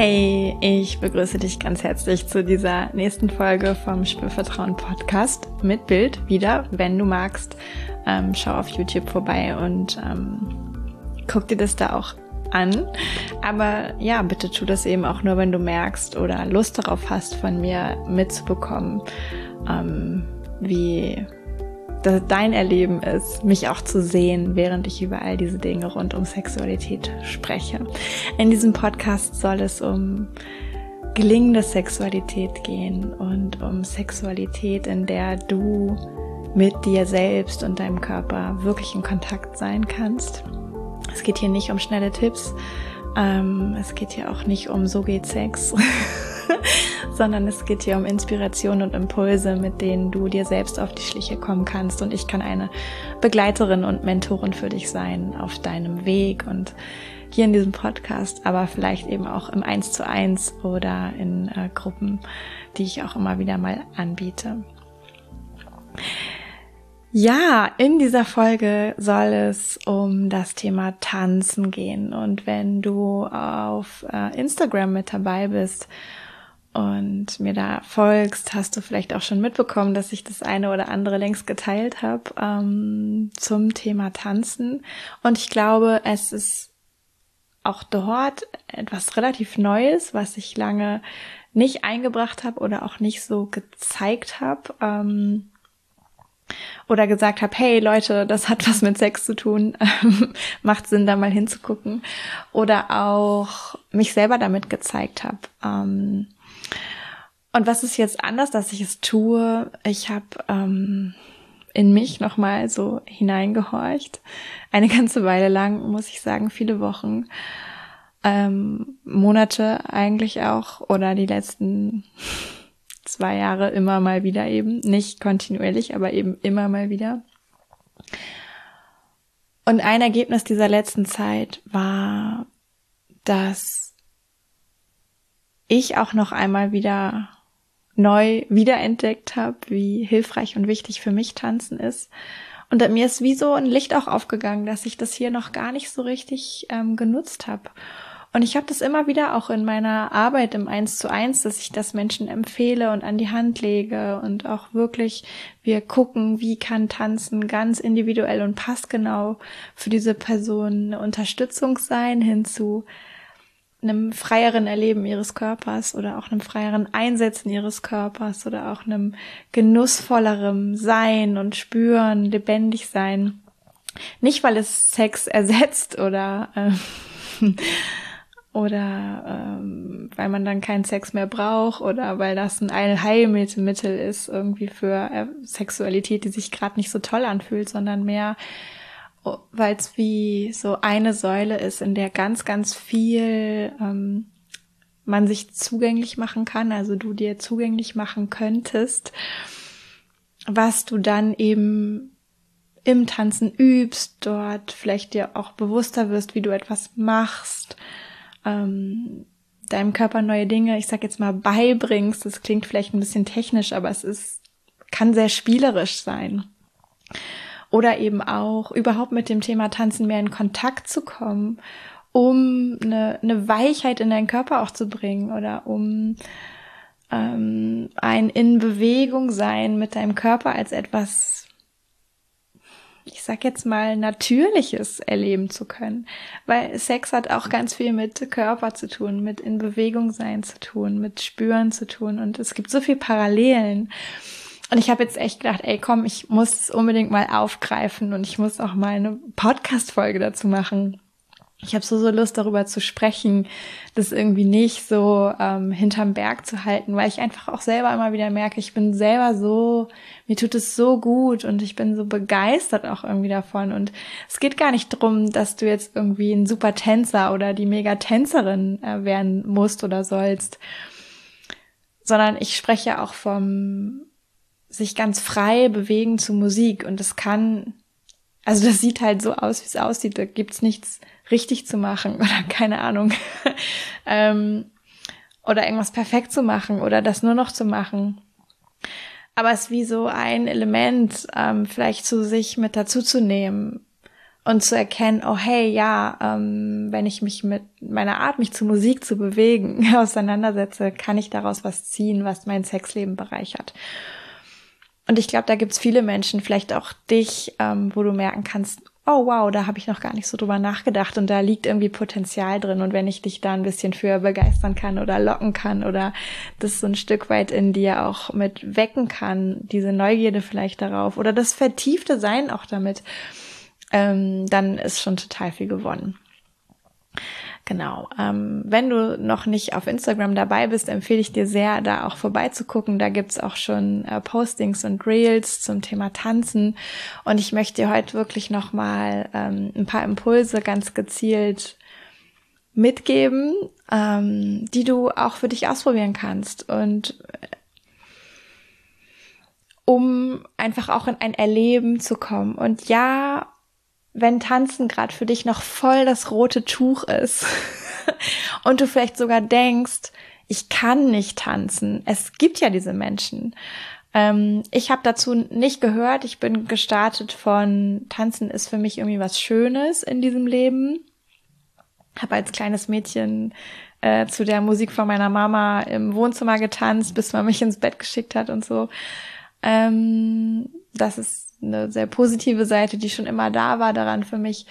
Hey, ich begrüße dich ganz herzlich zu dieser nächsten Folge vom Spürvertrauen Podcast mit Bild wieder. Wenn du magst, ähm, schau auf YouTube vorbei und ähm, guck dir das da auch an. Aber ja, bitte tu das eben auch nur, wenn du merkst oder Lust darauf hast, von mir mitzubekommen, ähm, wie dein Erleben ist, mich auch zu sehen, während ich über all diese Dinge rund um Sexualität spreche. In diesem Podcast soll es um gelingende Sexualität gehen und um Sexualität, in der du mit dir selbst und deinem Körper wirklich in Kontakt sein kannst. Es geht hier nicht um schnelle Tipps. Ähm, es geht hier auch nicht um so geht Sex. sondern es geht hier um Inspiration und Impulse, mit denen du dir selbst auf die Schliche kommen kannst. Und ich kann eine Begleiterin und Mentorin für dich sein auf deinem Weg und hier in diesem Podcast, aber vielleicht eben auch im Eins zu eins oder in äh, Gruppen, die ich auch immer wieder mal anbiete. Ja, in dieser Folge soll es um das Thema Tanzen gehen. Und wenn du auf äh, Instagram mit dabei bist und mir da folgst, hast du vielleicht auch schon mitbekommen, dass ich das eine oder andere längst geteilt habe ähm, zum Thema Tanzen. Und ich glaube, es ist auch dort etwas relativ Neues, was ich lange nicht eingebracht habe oder auch nicht so gezeigt habe. Ähm, oder gesagt habe, hey Leute, das hat was mit Sex zu tun, macht Sinn, da mal hinzugucken. Oder auch mich selber damit gezeigt habe. Ähm, und was ist jetzt anders, dass ich es tue? Ich habe ähm, in mich nochmal so hineingehorcht. Eine ganze Weile lang, muss ich sagen, viele Wochen, ähm, Monate eigentlich auch oder die letzten zwei Jahre immer mal wieder eben. Nicht kontinuierlich, aber eben immer mal wieder. Und ein Ergebnis dieser letzten Zeit war, dass ich auch noch einmal wieder neu wiederentdeckt habe, wie hilfreich und wichtig für mich Tanzen ist. Und mir ist wie so ein Licht auch aufgegangen, dass ich das hier noch gar nicht so richtig ähm, genutzt habe. Und ich habe das immer wieder auch in meiner Arbeit im Eins zu eins, dass ich das Menschen empfehle und an die Hand lege und auch wirklich wir gucken, wie kann Tanzen ganz individuell und passgenau für diese Person eine Unterstützung sein hinzu einem freieren Erleben ihres Körpers oder auch einem freieren Einsetzen ihres Körpers oder auch einem genussvollerem Sein und Spüren, lebendig sein. Nicht, weil es Sex ersetzt oder äh, oder ähm, weil man dann keinen Sex mehr braucht oder weil das ein Allheilmittel ist irgendwie für äh, Sexualität, die sich gerade nicht so toll anfühlt, sondern mehr weil es wie so eine Säule ist, in der ganz, ganz viel ähm, man sich zugänglich machen kann, also du dir zugänglich machen könntest, was du dann eben im Tanzen übst, dort vielleicht dir auch bewusster wirst, wie du etwas machst, ähm, deinem Körper neue Dinge, ich sag jetzt mal, beibringst. Das klingt vielleicht ein bisschen technisch, aber es ist, kann sehr spielerisch sein oder eben auch überhaupt mit dem Thema Tanzen mehr in Kontakt zu kommen, um eine, eine Weichheit in deinen Körper auch zu bringen oder um ähm, ein in Bewegung sein mit deinem Körper als etwas ich sag jetzt mal, natürliches erleben zu können. Weil Sex hat auch ganz viel mit Körper zu tun, mit in Bewegung sein zu tun, mit Spüren zu tun. Und es gibt so viel Parallelen. Und ich habe jetzt echt gedacht, ey, komm, ich muss es unbedingt mal aufgreifen und ich muss auch mal eine Podcast-Folge dazu machen. Ich habe so, so Lust, darüber zu sprechen, das irgendwie nicht so ähm, hinterm Berg zu halten, weil ich einfach auch selber immer wieder merke, ich bin selber so, mir tut es so gut und ich bin so begeistert auch irgendwie davon. Und es geht gar nicht drum, dass du jetzt irgendwie ein super Tänzer oder die Mega-Tänzerin äh, werden musst oder sollst, sondern ich spreche auch vom sich ganz frei bewegen zu Musik und das kann, also das sieht halt so aus, wie es aussieht, da gibt's nichts richtig zu machen oder keine Ahnung. ähm, oder irgendwas perfekt zu machen oder das nur noch zu machen. Aber es ist wie so ein Element, ähm, vielleicht zu sich mit dazu zu nehmen und zu erkennen, oh hey, ja, ähm, wenn ich mich mit meiner Art, mich zu Musik zu bewegen, auseinandersetze, kann ich daraus was ziehen, was mein Sexleben bereichert. Und ich glaube, da gibt's viele Menschen, vielleicht auch dich, ähm, wo du merken kannst, oh wow, da habe ich noch gar nicht so drüber nachgedacht und da liegt irgendwie Potenzial drin. Und wenn ich dich da ein bisschen für begeistern kann oder locken kann oder das so ein Stück weit in dir auch mit wecken kann, diese Neugierde vielleicht darauf oder das vertiefte Sein auch damit, ähm, dann ist schon total viel gewonnen. Genau. Ähm, wenn du noch nicht auf Instagram dabei bist, empfehle ich dir sehr, da auch vorbeizugucken. Da gibt's auch schon äh, Postings und Reels zum Thema Tanzen. Und ich möchte dir heute wirklich nochmal ähm, ein paar Impulse ganz gezielt mitgeben, ähm, die du auch für dich ausprobieren kannst. Und äh, um einfach auch in ein Erleben zu kommen. Und ja, wenn Tanzen gerade für dich noch voll das rote Tuch ist und du vielleicht sogar denkst, ich kann nicht tanzen. Es gibt ja diese Menschen. Ähm, ich habe dazu nicht gehört. Ich bin gestartet von Tanzen ist für mich irgendwie was Schönes in diesem Leben. Habe als kleines Mädchen äh, zu der Musik von meiner Mama im Wohnzimmer getanzt, bis man mich ins Bett geschickt hat und so. Ähm, das ist eine sehr positive Seite, die schon immer da war daran für mich.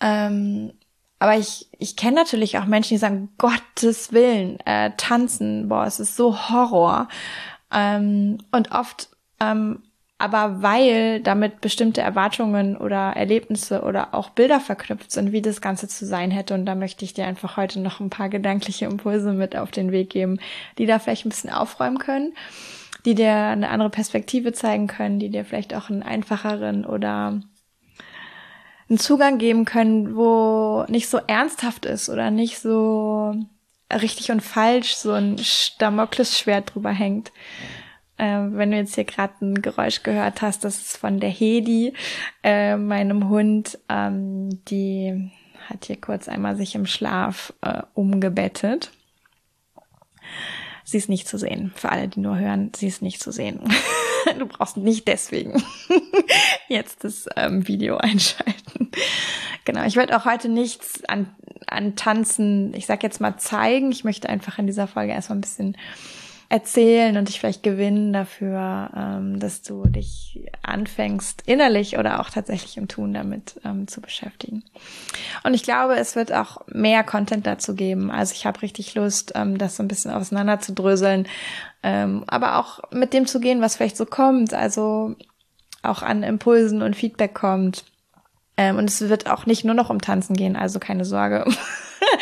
Ähm, aber ich, ich kenne natürlich auch Menschen, die sagen, Gottes Willen, äh, tanzen, boah, es ist so Horror. Ähm, und oft, ähm, aber weil damit bestimmte Erwartungen oder Erlebnisse oder auch Bilder verknüpft sind, wie das Ganze zu sein hätte. Und da möchte ich dir einfach heute noch ein paar gedankliche Impulse mit auf den Weg geben, die da vielleicht ein bisschen aufräumen können die dir eine andere Perspektive zeigen können, die dir vielleicht auch einen einfacheren oder einen Zugang geben können, wo nicht so ernsthaft ist oder nicht so richtig und falsch so ein Damoklesschwert drüber hängt. Äh, wenn du jetzt hier gerade ein Geräusch gehört hast, das ist von der Hedi, äh, meinem Hund, ähm, die hat hier kurz einmal sich im Schlaf äh, umgebettet. Sie ist nicht zu sehen. Für alle, die nur hören, sie ist nicht zu sehen. du brauchst nicht deswegen jetzt das ähm, Video einschalten. Genau, ich werde auch heute nichts an, an Tanzen, ich sag jetzt mal zeigen. Ich möchte einfach in dieser Folge erstmal ein bisschen erzählen und dich vielleicht gewinnen dafür, ähm, dass du dich anfängst, innerlich oder auch tatsächlich im Tun damit ähm, zu beschäftigen. Und ich glaube, es wird auch mehr Content dazu geben. Also ich habe richtig Lust, ähm, das so ein bisschen auseinander zu dröseln, ähm, aber auch mit dem zu gehen, was vielleicht so kommt, also auch an Impulsen und Feedback kommt. Ähm, und es wird auch nicht nur noch um Tanzen gehen, also keine Sorge.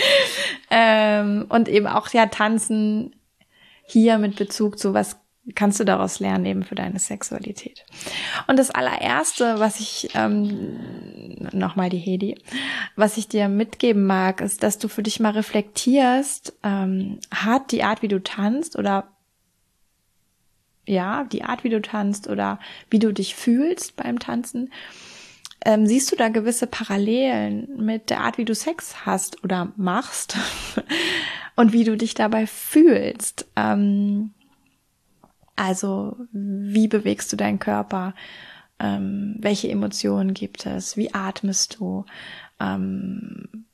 ähm, und eben auch ja Tanzen hier mit Bezug zu was kannst du daraus lernen eben für deine Sexualität. Und das allererste, was ich ähm, nochmal die Hedi, was ich dir mitgeben mag, ist, dass du für dich mal reflektierst, ähm, hat die Art, wie du tanzt oder ja, die Art, wie du tanzt oder wie du dich fühlst beim Tanzen, ähm, siehst du da gewisse Parallelen mit der Art, wie du Sex hast oder machst und wie du dich dabei fühlst? Ähm, also, wie bewegst du deinen Körper? Ähm, welche Emotionen gibt es? Wie atmest du? Ähm,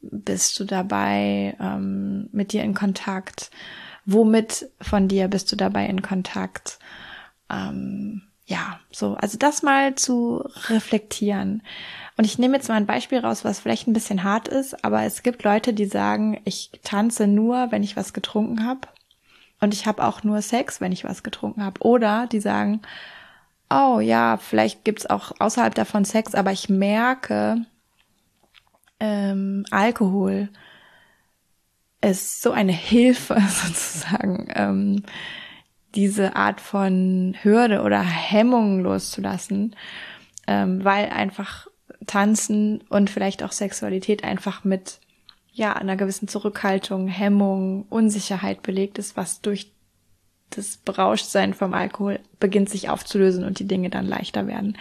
bist du dabei ähm, mit dir in Kontakt? Womit von dir bist du dabei in Kontakt? Ja, so, also das mal zu reflektieren. Und ich nehme jetzt mal ein Beispiel raus, was vielleicht ein bisschen hart ist, aber es gibt Leute, die sagen, ich tanze nur, wenn ich was getrunken habe. Und ich habe auch nur Sex, wenn ich was getrunken habe. Oder die sagen, oh ja, vielleicht gibt's auch außerhalb davon Sex, aber ich merke, ähm, Alkohol ist so eine Hilfe sozusagen. Ähm, diese Art von Hürde oder Hemmung loszulassen, ähm, weil einfach Tanzen und vielleicht auch Sexualität einfach mit ja einer gewissen Zurückhaltung, Hemmung, Unsicherheit belegt ist, was durch das Berauschtsein vom Alkohol beginnt sich aufzulösen und die Dinge dann leichter werden.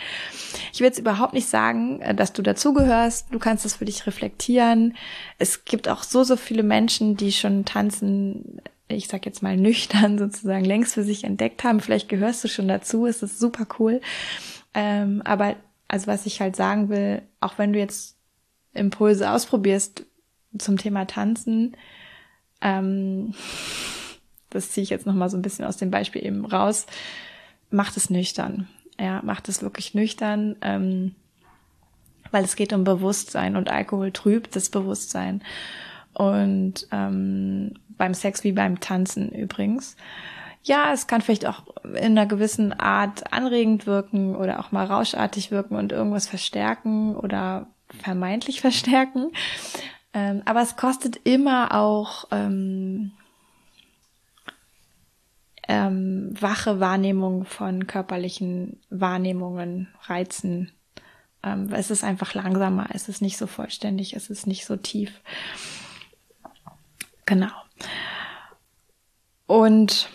Ich will jetzt überhaupt nicht sagen, äh, dass du dazugehörst. Du kannst das für dich reflektieren. Es gibt auch so, so viele Menschen, die schon tanzen ich sag jetzt mal nüchtern sozusagen längst für sich entdeckt haben. Vielleicht gehörst du schon dazu, es ist super cool. Ähm, aber also was ich halt sagen will, auch wenn du jetzt Impulse ausprobierst zum Thema Tanzen, ähm, das ziehe ich jetzt nochmal so ein bisschen aus dem Beispiel eben raus, macht es nüchtern. Ja, macht es wirklich nüchtern, ähm, weil es geht um Bewusstsein und Alkohol trübt das Bewusstsein. Und ähm, beim Sex wie beim Tanzen übrigens. Ja, es kann vielleicht auch in einer gewissen Art anregend wirken oder auch mal rauschartig wirken und irgendwas verstärken oder vermeintlich verstärken. Ähm, aber es kostet immer auch ähm, ähm, wache Wahrnehmung von körperlichen Wahrnehmungen, Reizen. Ähm, es ist einfach langsamer, es ist nicht so vollständig, es ist nicht so tief. Genau. Und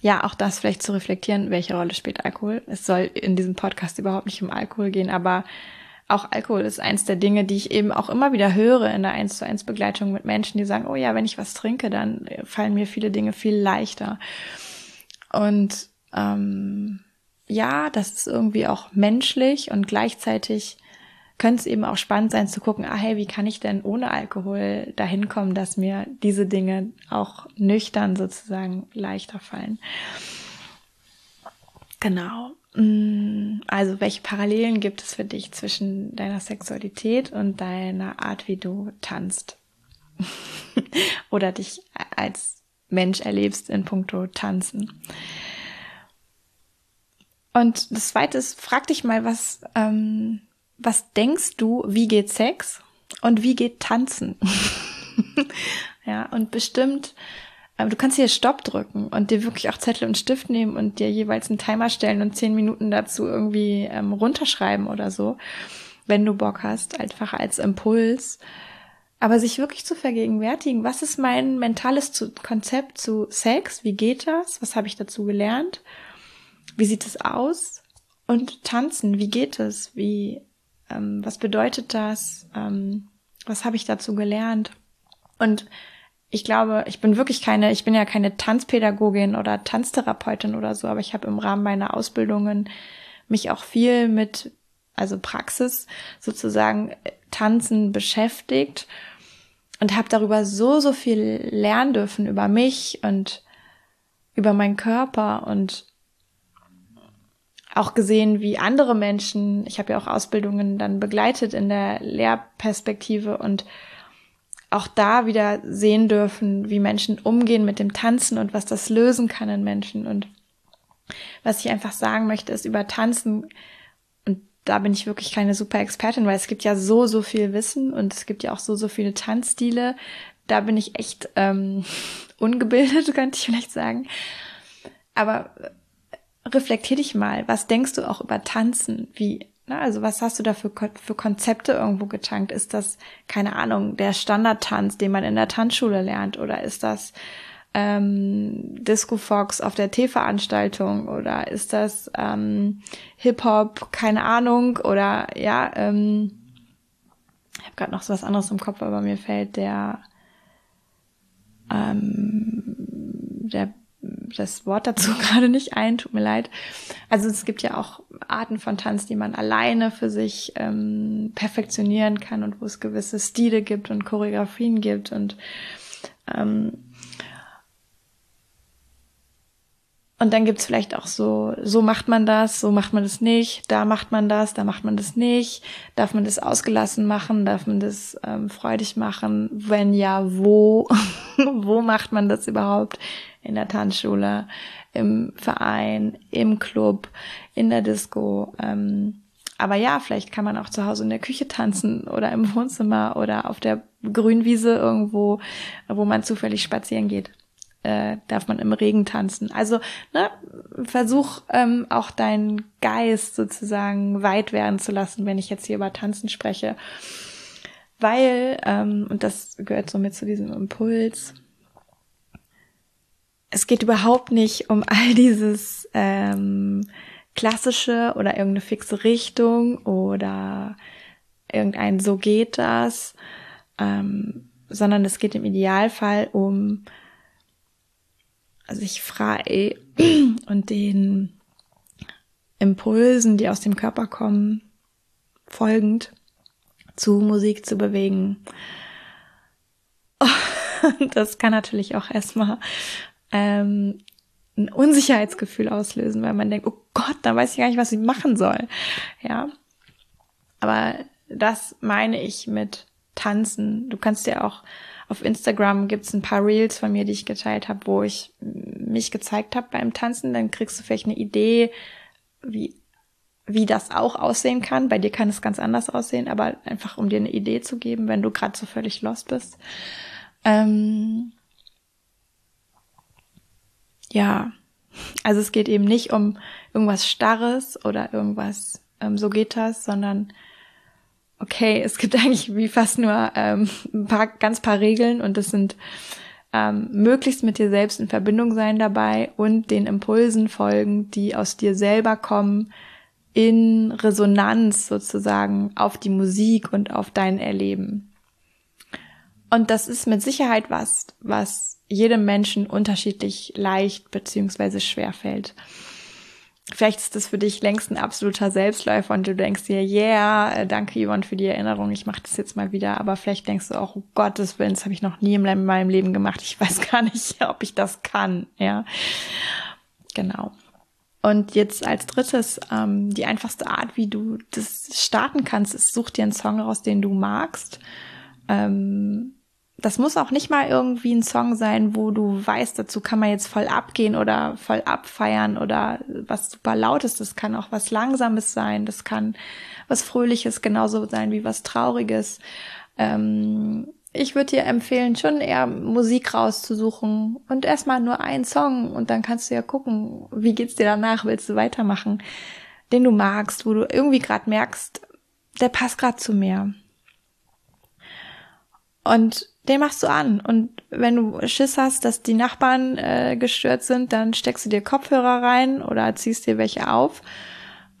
ja, auch das vielleicht zu reflektieren, welche Rolle spielt Alkohol. Es soll in diesem Podcast überhaupt nicht um Alkohol gehen, aber auch Alkohol ist eins der Dinge, die ich eben auch immer wieder höre in der 1 zu 1 Begleitung mit Menschen, die sagen, oh ja, wenn ich was trinke, dann fallen mir viele Dinge viel leichter. Und ähm, ja, das ist irgendwie auch menschlich und gleichzeitig könnte es eben auch spannend sein zu gucken, ah hey, wie kann ich denn ohne Alkohol dahin kommen, dass mir diese Dinge auch nüchtern sozusagen leichter fallen. Genau. Mm, also welche Parallelen gibt es für dich zwischen deiner Sexualität und deiner Art, wie du tanzt? Oder dich als Mensch erlebst in puncto Tanzen. Und das zweite ist, frag dich mal, was, ähm, was denkst du, wie geht Sex und wie geht Tanzen? ja, und bestimmt, äh, du kannst hier Stopp drücken und dir wirklich auch Zettel und Stift nehmen und dir jeweils einen Timer stellen und zehn Minuten dazu irgendwie ähm, runterschreiben oder so, wenn du Bock hast, einfach als Impuls. Aber sich wirklich zu vergegenwärtigen, was ist mein mentales zu Konzept zu Sex? Wie geht das? Was habe ich dazu gelernt? Wie sieht es aus? Und tanzen, wie geht es? Wie ähm, was bedeutet das? Ähm, was habe ich dazu gelernt? Und ich glaube, ich bin wirklich keine, ich bin ja keine Tanzpädagogin oder Tanztherapeutin oder so, aber ich habe im Rahmen meiner Ausbildungen mich auch viel mit, also Praxis sozusagen Tanzen beschäftigt und habe darüber so, so viel lernen dürfen über mich und über meinen Körper und auch gesehen, wie andere Menschen, ich habe ja auch Ausbildungen dann begleitet in der Lehrperspektive und auch da wieder sehen dürfen, wie Menschen umgehen mit dem Tanzen und was das lösen kann in Menschen. Und was ich einfach sagen möchte, ist über Tanzen, und da bin ich wirklich keine super Expertin, weil es gibt ja so, so viel Wissen und es gibt ja auch so, so viele Tanzstile. Da bin ich echt ähm, ungebildet, könnte ich vielleicht sagen. Aber reflektier dich mal. Was denkst du auch über Tanzen? Wie, ne? also was hast du da für, für Konzepte irgendwo getankt? Ist das, keine Ahnung, der Standardtanz, den man in der Tanzschule lernt? Oder ist das ähm, Disco Fox auf der T-Veranstaltung? Oder ist das ähm, Hip-Hop, keine Ahnung? Oder ja, ähm, ich habe gerade noch so was anderes im Kopf, aber mir fällt der ähm, der das Wort dazu gerade nicht ein, tut mir leid. Also es gibt ja auch Arten von Tanz, die man alleine für sich ähm, perfektionieren kann und wo es gewisse Stile gibt und Choreografien gibt und ähm, und dann gibt's vielleicht auch so, so macht man das, so macht man das nicht, da macht man das, da macht man das nicht, darf man das ausgelassen machen, darf man das ähm, freudig machen, wenn ja, wo, wo macht man das überhaupt? In der Tanzschule, im Verein, im Club, in der Disco. Ähm, aber ja, vielleicht kann man auch zu Hause in der Küche tanzen oder im Wohnzimmer oder auf der Grünwiese irgendwo, wo man zufällig spazieren geht. Äh, darf man im Regen tanzen. Also ne, versuch ähm, auch deinen Geist sozusagen weit werden zu lassen, wenn ich jetzt hier über Tanzen spreche. Weil, ähm, und das gehört so mit zu diesem Impuls, es geht überhaupt nicht um all dieses ähm, klassische oder irgendeine fixe Richtung oder irgendein so geht das, ähm, sondern es geht im Idealfall um sich frei und den Impulsen, die aus dem Körper kommen, folgend zu Musik zu bewegen. das kann natürlich auch erstmal ähm, ein Unsicherheitsgefühl auslösen, weil man denkt, oh Gott, da weiß ich gar nicht, was ich machen soll. Ja. Aber das meine ich mit Tanzen. Du kannst ja auch auf Instagram gibt's ein paar Reels von mir, die ich geteilt habe, wo ich mich gezeigt habe beim Tanzen. Dann kriegst du vielleicht eine Idee, wie wie das auch aussehen kann. Bei dir kann es ganz anders aussehen, aber einfach um dir eine Idee zu geben, wenn du gerade so völlig lost bist. Ähm ja, also es geht eben nicht um irgendwas Starres oder irgendwas, ähm, so geht das, sondern okay, es gibt eigentlich wie fast nur ähm, ein paar, ganz paar Regeln und das sind ähm, möglichst mit dir selbst in Verbindung sein dabei und den Impulsen folgen, die aus dir selber kommen, in Resonanz sozusagen auf die Musik und auf dein Erleben. Und das ist mit Sicherheit was, was jedem Menschen unterschiedlich leicht beziehungsweise schwer fällt. Vielleicht ist das für dich längst ein absoluter Selbstläufer und du denkst dir, yeah, äh, danke Yvonne für die Erinnerung, ich mache das jetzt mal wieder. Aber vielleicht denkst du auch, oh Gottes Willen, das habe ich noch nie in meinem Leben gemacht. Ich weiß gar nicht, ob ich das kann. Ja, genau. Und jetzt als drittes, ähm, die einfachste Art, wie du das starten kannst, ist, such dir einen Song raus, den du magst. Ähm, das muss auch nicht mal irgendwie ein Song sein, wo du weißt, dazu kann man jetzt voll abgehen oder voll abfeiern oder was super lautes. Das kann auch was Langsames sein. Das kann was Fröhliches genauso sein wie was Trauriges. Ähm, ich würde dir empfehlen, schon eher Musik rauszusuchen und erstmal nur einen Song und dann kannst du ja gucken, wie geht's dir danach, willst du weitermachen, den du magst, wo du irgendwie gerade merkst, der passt gerade zu mir. Und den machst du an. Und wenn du Schiss hast, dass die Nachbarn äh, gestört sind, dann steckst du dir Kopfhörer rein oder ziehst dir welche auf.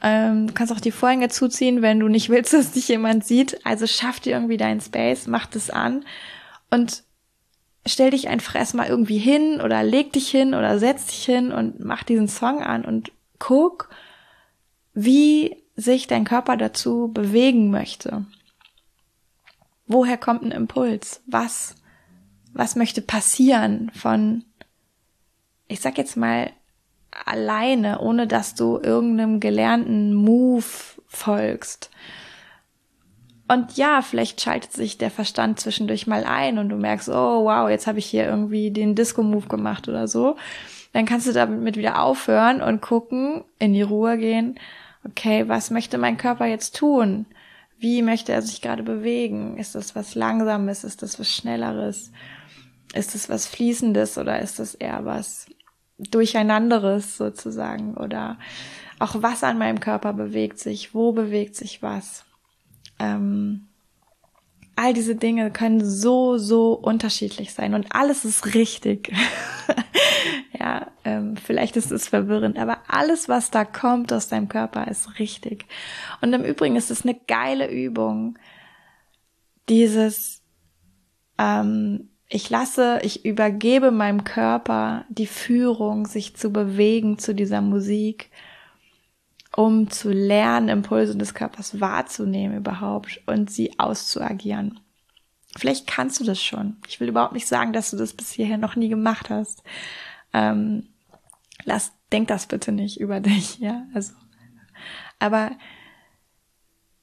Ähm, du kannst auch die Vorhänge zuziehen, wenn du nicht willst, dass dich jemand sieht. Also schaff dir irgendwie deinen Space, mach das an und stell dich einfach erstmal irgendwie hin oder leg dich hin oder setz dich hin und mach diesen Song an und guck, wie sich dein Körper dazu bewegen möchte. Woher kommt ein Impuls? Was, was möchte passieren von, ich sag jetzt mal, alleine, ohne dass du irgendeinem gelernten Move folgst? Und ja, vielleicht schaltet sich der Verstand zwischendurch mal ein und du merkst, oh wow, jetzt habe ich hier irgendwie den Disco-Move gemacht oder so. Dann kannst du damit wieder aufhören und gucken, in die Ruhe gehen. Okay, was möchte mein Körper jetzt tun? Wie möchte er sich gerade bewegen? Ist das was Langsames? Ist das was Schnelleres? Ist das was Fließendes oder ist das eher was Durcheinanderes sozusagen? Oder auch was an meinem Körper bewegt sich? Wo bewegt sich was? Ähm, all diese Dinge können so, so unterschiedlich sein und alles ist richtig. ja, ähm, vielleicht ist es verwirrend, aber alles, was da kommt aus deinem Körper, ist richtig. Und im Übrigen ist es eine geile Übung, dieses, ähm, ich lasse, ich übergebe meinem Körper die Führung, sich zu bewegen zu dieser Musik, um zu lernen, Impulse des Körpers wahrzunehmen überhaupt und sie auszuagieren. Vielleicht kannst du das schon. Ich will überhaupt nicht sagen, dass du das bis hierher noch nie gemacht hast. Ähm, lass, denk das bitte nicht über dich, ja. Also, aber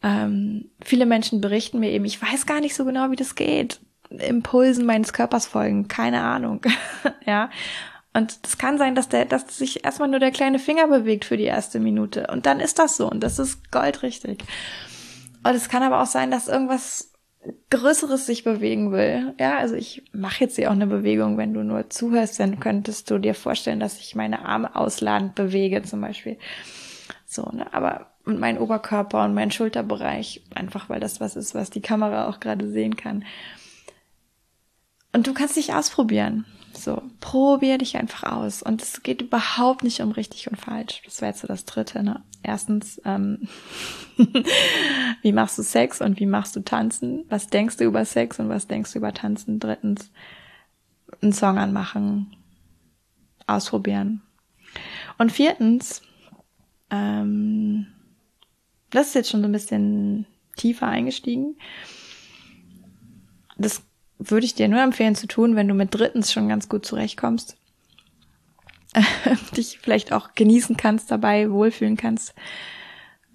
ähm, viele Menschen berichten mir eben, ich weiß gar nicht so genau, wie das geht. Impulsen meines Körpers folgen, keine Ahnung, ja. Und es kann sein, dass der, dass sich erstmal nur der kleine Finger bewegt für die erste Minute. Und dann ist das so. Und das ist goldrichtig. Und es kann aber auch sein, dass irgendwas Größeres sich bewegen will. Ja, also ich mache jetzt hier auch eine Bewegung, wenn du nur zuhörst, dann könntest du dir vorstellen, dass ich meine Arme ausladend bewege, zum Beispiel. So, ne? Aber und mein Oberkörper und mein Schulterbereich, einfach weil das was ist, was die Kamera auch gerade sehen kann. Und du kannst dich ausprobieren. So, probier dich einfach aus. Und es geht überhaupt nicht um richtig und falsch. Das wäre jetzt so das Dritte. Ne? Erstens, ähm, wie machst du Sex und wie machst du Tanzen? Was denkst du über Sex und was denkst du über Tanzen? Drittens, einen Song anmachen, ausprobieren. Und viertens, ähm, das ist jetzt schon so ein bisschen tiefer eingestiegen. Das würde ich dir nur empfehlen zu tun, wenn du mit drittens schon ganz gut zurechtkommst. dich vielleicht auch genießen kannst dabei, wohlfühlen kannst.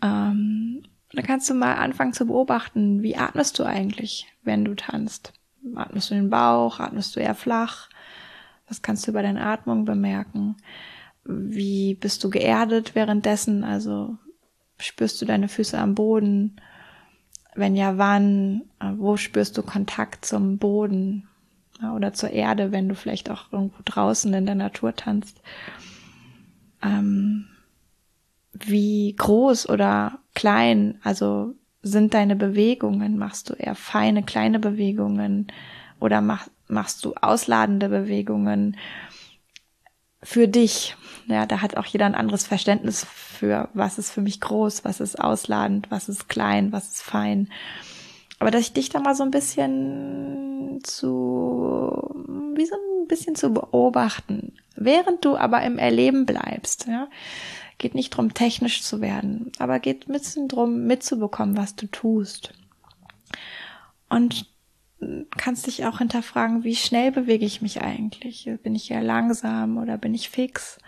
Ähm, dann kannst du mal anfangen zu beobachten, wie atmest du eigentlich, wenn du tanzt. Atmest du den Bauch, atmest du eher flach? Was kannst du über deine Atmung bemerken? Wie bist du geerdet währenddessen? Also spürst du deine Füße am Boden? Wenn ja, wann? Wo spürst du Kontakt zum Boden? oder zur Erde, wenn du vielleicht auch irgendwo draußen in der Natur tanzt. Ähm, wie groß oder klein, also sind deine Bewegungen? Machst du eher feine, kleine Bewegungen oder mach, machst du ausladende Bewegungen für dich? Ja, da hat auch jeder ein anderes Verständnis für, was ist für mich groß, was ist ausladend, was ist klein, was ist fein. Aber dass ich dich da mal so ein bisschen zu, wie so ein bisschen zu beobachten, während du aber im Erleben bleibst, ja. Geht nicht drum, technisch zu werden, aber geht ein bisschen drum, mitzubekommen, was du tust. Und kannst dich auch hinterfragen, wie schnell bewege ich mich eigentlich? Bin ich eher langsam oder bin ich fix?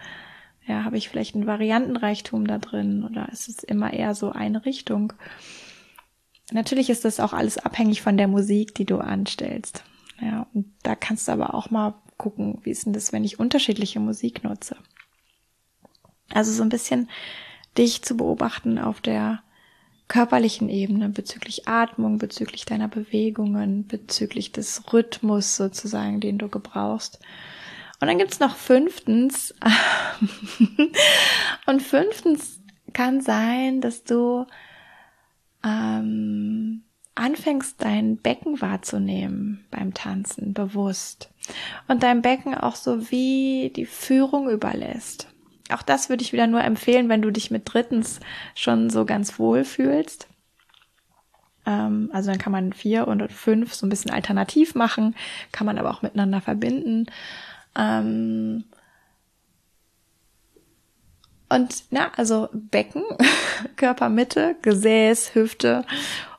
Ja, habe ich vielleicht einen Variantenreichtum da drin oder ist es immer eher so eine Richtung? Natürlich ist das auch alles abhängig von der Musik, die du anstellst. Ja, und da kannst du aber auch mal gucken, wie ist denn das, wenn ich unterschiedliche Musik nutze. Also so ein bisschen dich zu beobachten auf der körperlichen Ebene bezüglich Atmung, bezüglich deiner Bewegungen, bezüglich des Rhythmus sozusagen, den du gebrauchst. Und dann gibt's noch fünftens. und fünftens kann sein, dass du ähm, anfängst, dein Becken wahrzunehmen beim Tanzen, bewusst. Und dein Becken auch so wie die Führung überlässt. Auch das würde ich wieder nur empfehlen, wenn du dich mit drittens schon so ganz wohl fühlst. Ähm, also dann kann man vier und fünf so ein bisschen alternativ machen, kann man aber auch miteinander verbinden. Ähm, und na, also Becken, Körpermitte, Gesäß, Hüfte,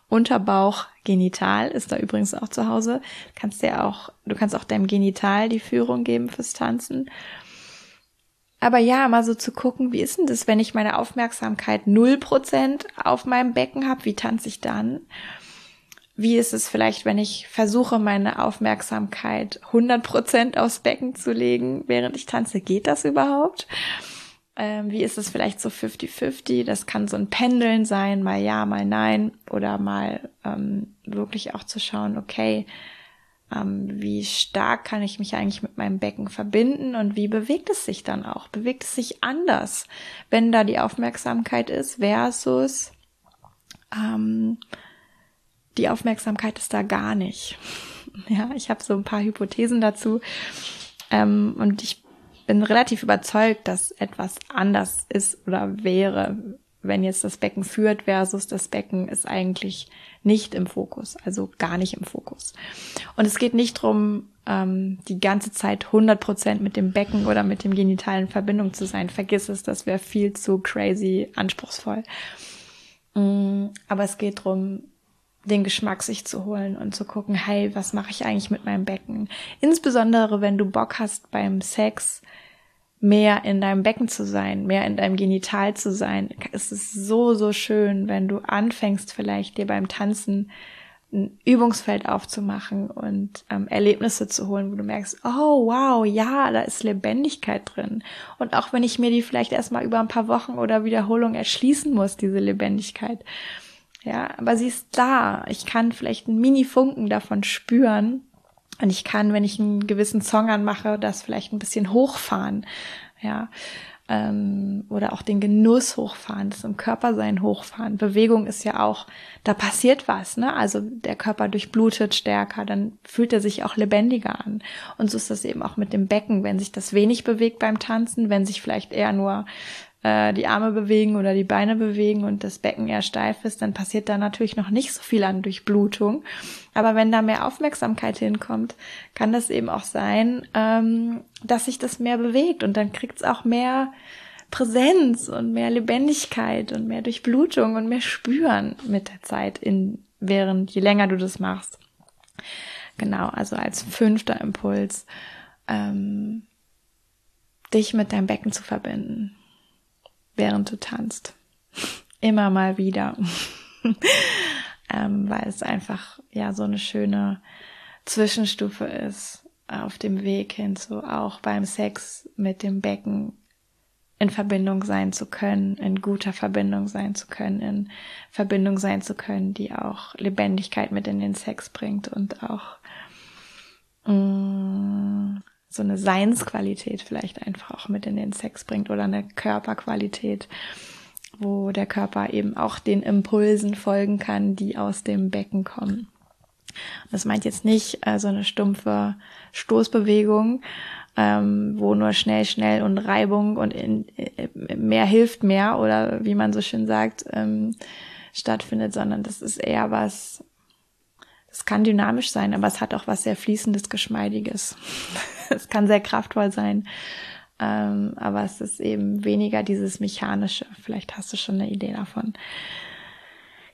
Unterbauch, Genital ist da übrigens auch zu Hause. Kannst ja auch, du kannst auch deinem Genital die Führung geben fürs Tanzen. Aber ja, mal so zu gucken, wie ist denn das, wenn ich meine Aufmerksamkeit null Prozent auf meinem Becken habe, wie tanze ich dann? Wie ist es vielleicht, wenn ich versuche, meine Aufmerksamkeit 100% aufs Becken zu legen, während ich tanze? Geht das überhaupt? Ähm, wie ist es vielleicht so 50-50? Das kann so ein Pendeln sein, mal ja, mal nein. Oder mal ähm, wirklich auch zu schauen, okay, wie stark kann ich mich eigentlich mit meinem Becken verbinden und wie bewegt es sich dann auch? Bewegt es sich anders, wenn da die Aufmerksamkeit ist, versus ähm, die Aufmerksamkeit ist da gar nicht. Ja, ich habe so ein paar Hypothesen dazu. Ähm, und ich bin relativ überzeugt, dass etwas anders ist oder wäre, wenn jetzt das Becken führt versus das Becken ist eigentlich nicht im Fokus, also gar nicht im Fokus. Und es geht nicht drum, ähm, die ganze Zeit 100 Prozent mit dem Becken oder mit dem Genitalen in Verbindung zu sein. Vergiss es, das wäre viel zu crazy anspruchsvoll. Mm, aber es geht drum, den Geschmack sich zu holen und zu gucken, hey, was mache ich eigentlich mit meinem Becken? Insbesondere, wenn du Bock hast beim Sex mehr in deinem Becken zu sein, mehr in deinem Genital zu sein. Es ist so, so schön, wenn du anfängst, vielleicht dir beim Tanzen ein Übungsfeld aufzumachen und ähm, Erlebnisse zu holen, wo du merkst, oh wow, ja, da ist Lebendigkeit drin. Und auch wenn ich mir die vielleicht erstmal über ein paar Wochen oder Wiederholung erschließen muss, diese Lebendigkeit. Ja, aber sie ist da. Ich kann vielleicht einen Mini-Funken davon spüren und ich kann, wenn ich einen gewissen Song anmache, das vielleicht ein bisschen hochfahren, ja, ähm, oder auch den Genuss hochfahren, das im Körpersein hochfahren. Bewegung ist ja auch, da passiert was, ne? Also der Körper durchblutet stärker, dann fühlt er sich auch lebendiger an. Und so ist das eben auch mit dem Becken, wenn sich das wenig bewegt beim Tanzen, wenn sich vielleicht eher nur äh, die Arme bewegen oder die Beine bewegen und das Becken eher steif ist, dann passiert da natürlich noch nicht so viel an Durchblutung. Aber wenn da mehr Aufmerksamkeit hinkommt, kann das eben auch sein, ähm, dass sich das mehr bewegt und dann kriegt es auch mehr Präsenz und mehr Lebendigkeit und mehr Durchblutung und mehr Spüren mit der Zeit in, während je länger du das machst. Genau, also als fünfter Impuls, ähm, dich mit deinem Becken zu verbinden, während du tanzt. Immer mal wieder. ähm, weil es einfach ja so eine schöne Zwischenstufe ist auf dem Weg hin zu auch beim Sex mit dem Becken in Verbindung sein zu können, in guter Verbindung sein zu können, in Verbindung sein zu können, die auch Lebendigkeit mit in den Sex bringt und auch mh, mm, so eine Seinsqualität vielleicht einfach auch mit in den Sex bringt oder eine Körperqualität, wo der Körper eben auch den Impulsen folgen kann, die aus dem Becken kommen. Das meint jetzt nicht äh, so eine stumpfe Stoßbewegung, ähm, wo nur schnell, schnell und Reibung und in, äh, mehr hilft mehr oder wie man so schön sagt, ähm, stattfindet, sondern das ist eher was, das kann dynamisch sein, aber es hat auch was sehr fließendes, geschmeidiges. es kann sehr kraftvoll sein, ähm, aber es ist eben weniger dieses mechanische. Vielleicht hast du schon eine Idee davon.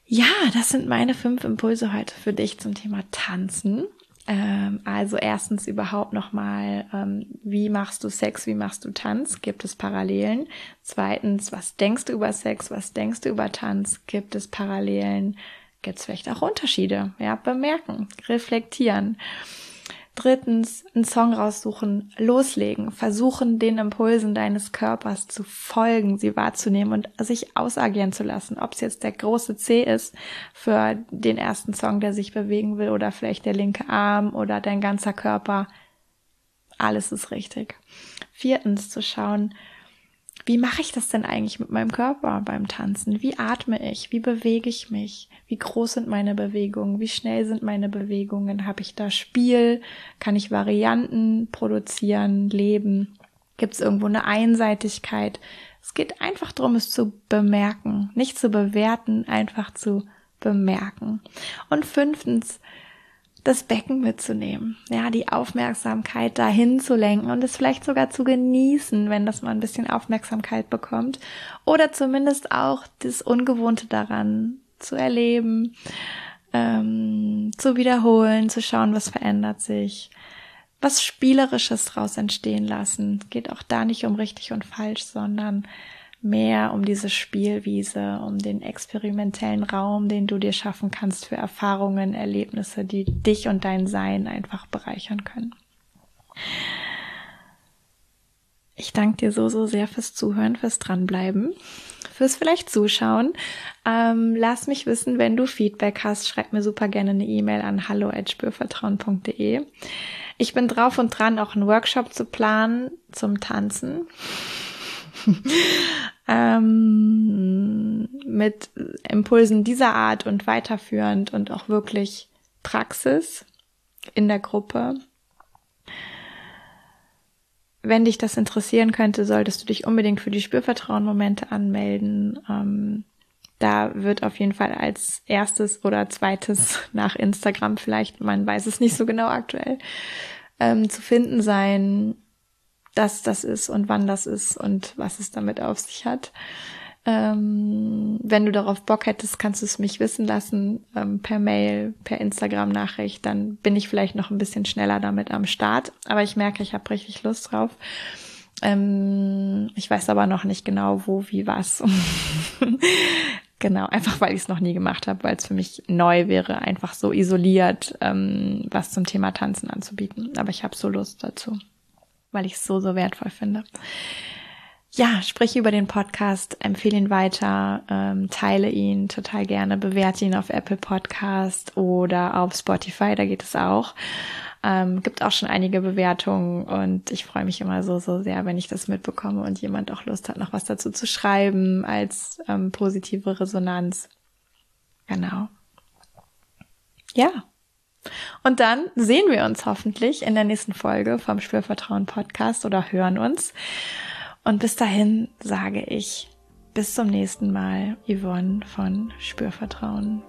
Ja, das sind meine fünf Impulse heute für dich zum Thema Tanzen. Ähm, also erstens überhaupt nochmal, ähm, wie machst du Sex, wie machst du Tanz? Gibt es Parallelen? Zweitens, was denkst du über Sex, was denkst du über Tanz? Gibt es Parallelen? Gibt es vielleicht auch Unterschiede? Ja, bemerken, reflektieren. Drittens, einen Song raussuchen, loslegen, versuchen, den Impulsen deines Körpers zu folgen, sie wahrzunehmen und sich ausagieren zu lassen. Ob es jetzt der große C ist für den ersten Song, der sich bewegen will, oder vielleicht der linke Arm oder dein ganzer Körper. Alles ist richtig. Viertens, zu schauen, wie mache ich das denn eigentlich mit meinem Körper beim Tanzen? Wie atme ich? Wie bewege ich mich? Wie groß sind meine Bewegungen? Wie schnell sind meine Bewegungen? Habe ich da Spiel? Kann ich Varianten produzieren, leben? Gibt es irgendwo eine Einseitigkeit? Es geht einfach darum, es zu bemerken, nicht zu bewerten, einfach zu bemerken. Und fünftens, das Becken mitzunehmen, ja, die Aufmerksamkeit dahin zu lenken und es vielleicht sogar zu genießen, wenn das mal ein bisschen Aufmerksamkeit bekommt oder zumindest auch das Ungewohnte daran zu erleben, ähm, zu wiederholen, zu schauen, was verändert sich, was Spielerisches daraus entstehen lassen. Geht auch da nicht um richtig und falsch, sondern mehr um diese Spielwiese, um den experimentellen Raum, den du dir schaffen kannst für Erfahrungen, Erlebnisse, die dich und dein Sein einfach bereichern können. Ich danke dir so, so sehr fürs Zuhören, fürs Dranbleiben, fürs vielleicht Zuschauen. Ähm, lass mich wissen, wenn du Feedback hast. Schreib mir super gerne eine E-Mail an hallo@spürvertrauen.de. Ich bin drauf und dran, auch einen Workshop zu planen zum Tanzen. ähm, mit Impulsen dieser Art und weiterführend und auch wirklich Praxis in der Gruppe. Wenn dich das interessieren könnte, solltest du dich unbedingt für die Spürvertrauen-Momente anmelden. Ähm, da wird auf jeden Fall als erstes oder zweites nach Instagram vielleicht, man weiß es nicht so genau aktuell, ähm, zu finden sein, dass das ist und wann das ist und was es damit auf sich hat. Ähm, wenn du darauf Bock hättest, kannst du es mich wissen lassen ähm, per Mail, per Instagram-Nachricht. Dann bin ich vielleicht noch ein bisschen schneller damit am Start. Aber ich merke, ich habe richtig Lust drauf. Ähm, ich weiß aber noch nicht genau, wo, wie, was. genau, einfach weil ich es noch nie gemacht habe, weil es für mich neu wäre, einfach so isoliert was zum Thema Tanzen anzubieten. Aber ich habe so Lust dazu weil ich es so, so wertvoll finde. Ja, sprich über den Podcast, empfehle ihn weiter, ähm, teile ihn total gerne, bewerte ihn auf Apple Podcast oder auf Spotify, da geht es auch. Ähm, gibt auch schon einige Bewertungen und ich freue mich immer so, so sehr, wenn ich das mitbekomme und jemand auch Lust hat, noch was dazu zu schreiben als ähm, positive Resonanz. Genau. Ja, und dann sehen wir uns hoffentlich in der nächsten Folge vom Spürvertrauen Podcast oder hören uns. Und bis dahin sage ich bis zum nächsten Mal, Yvonne von Spürvertrauen.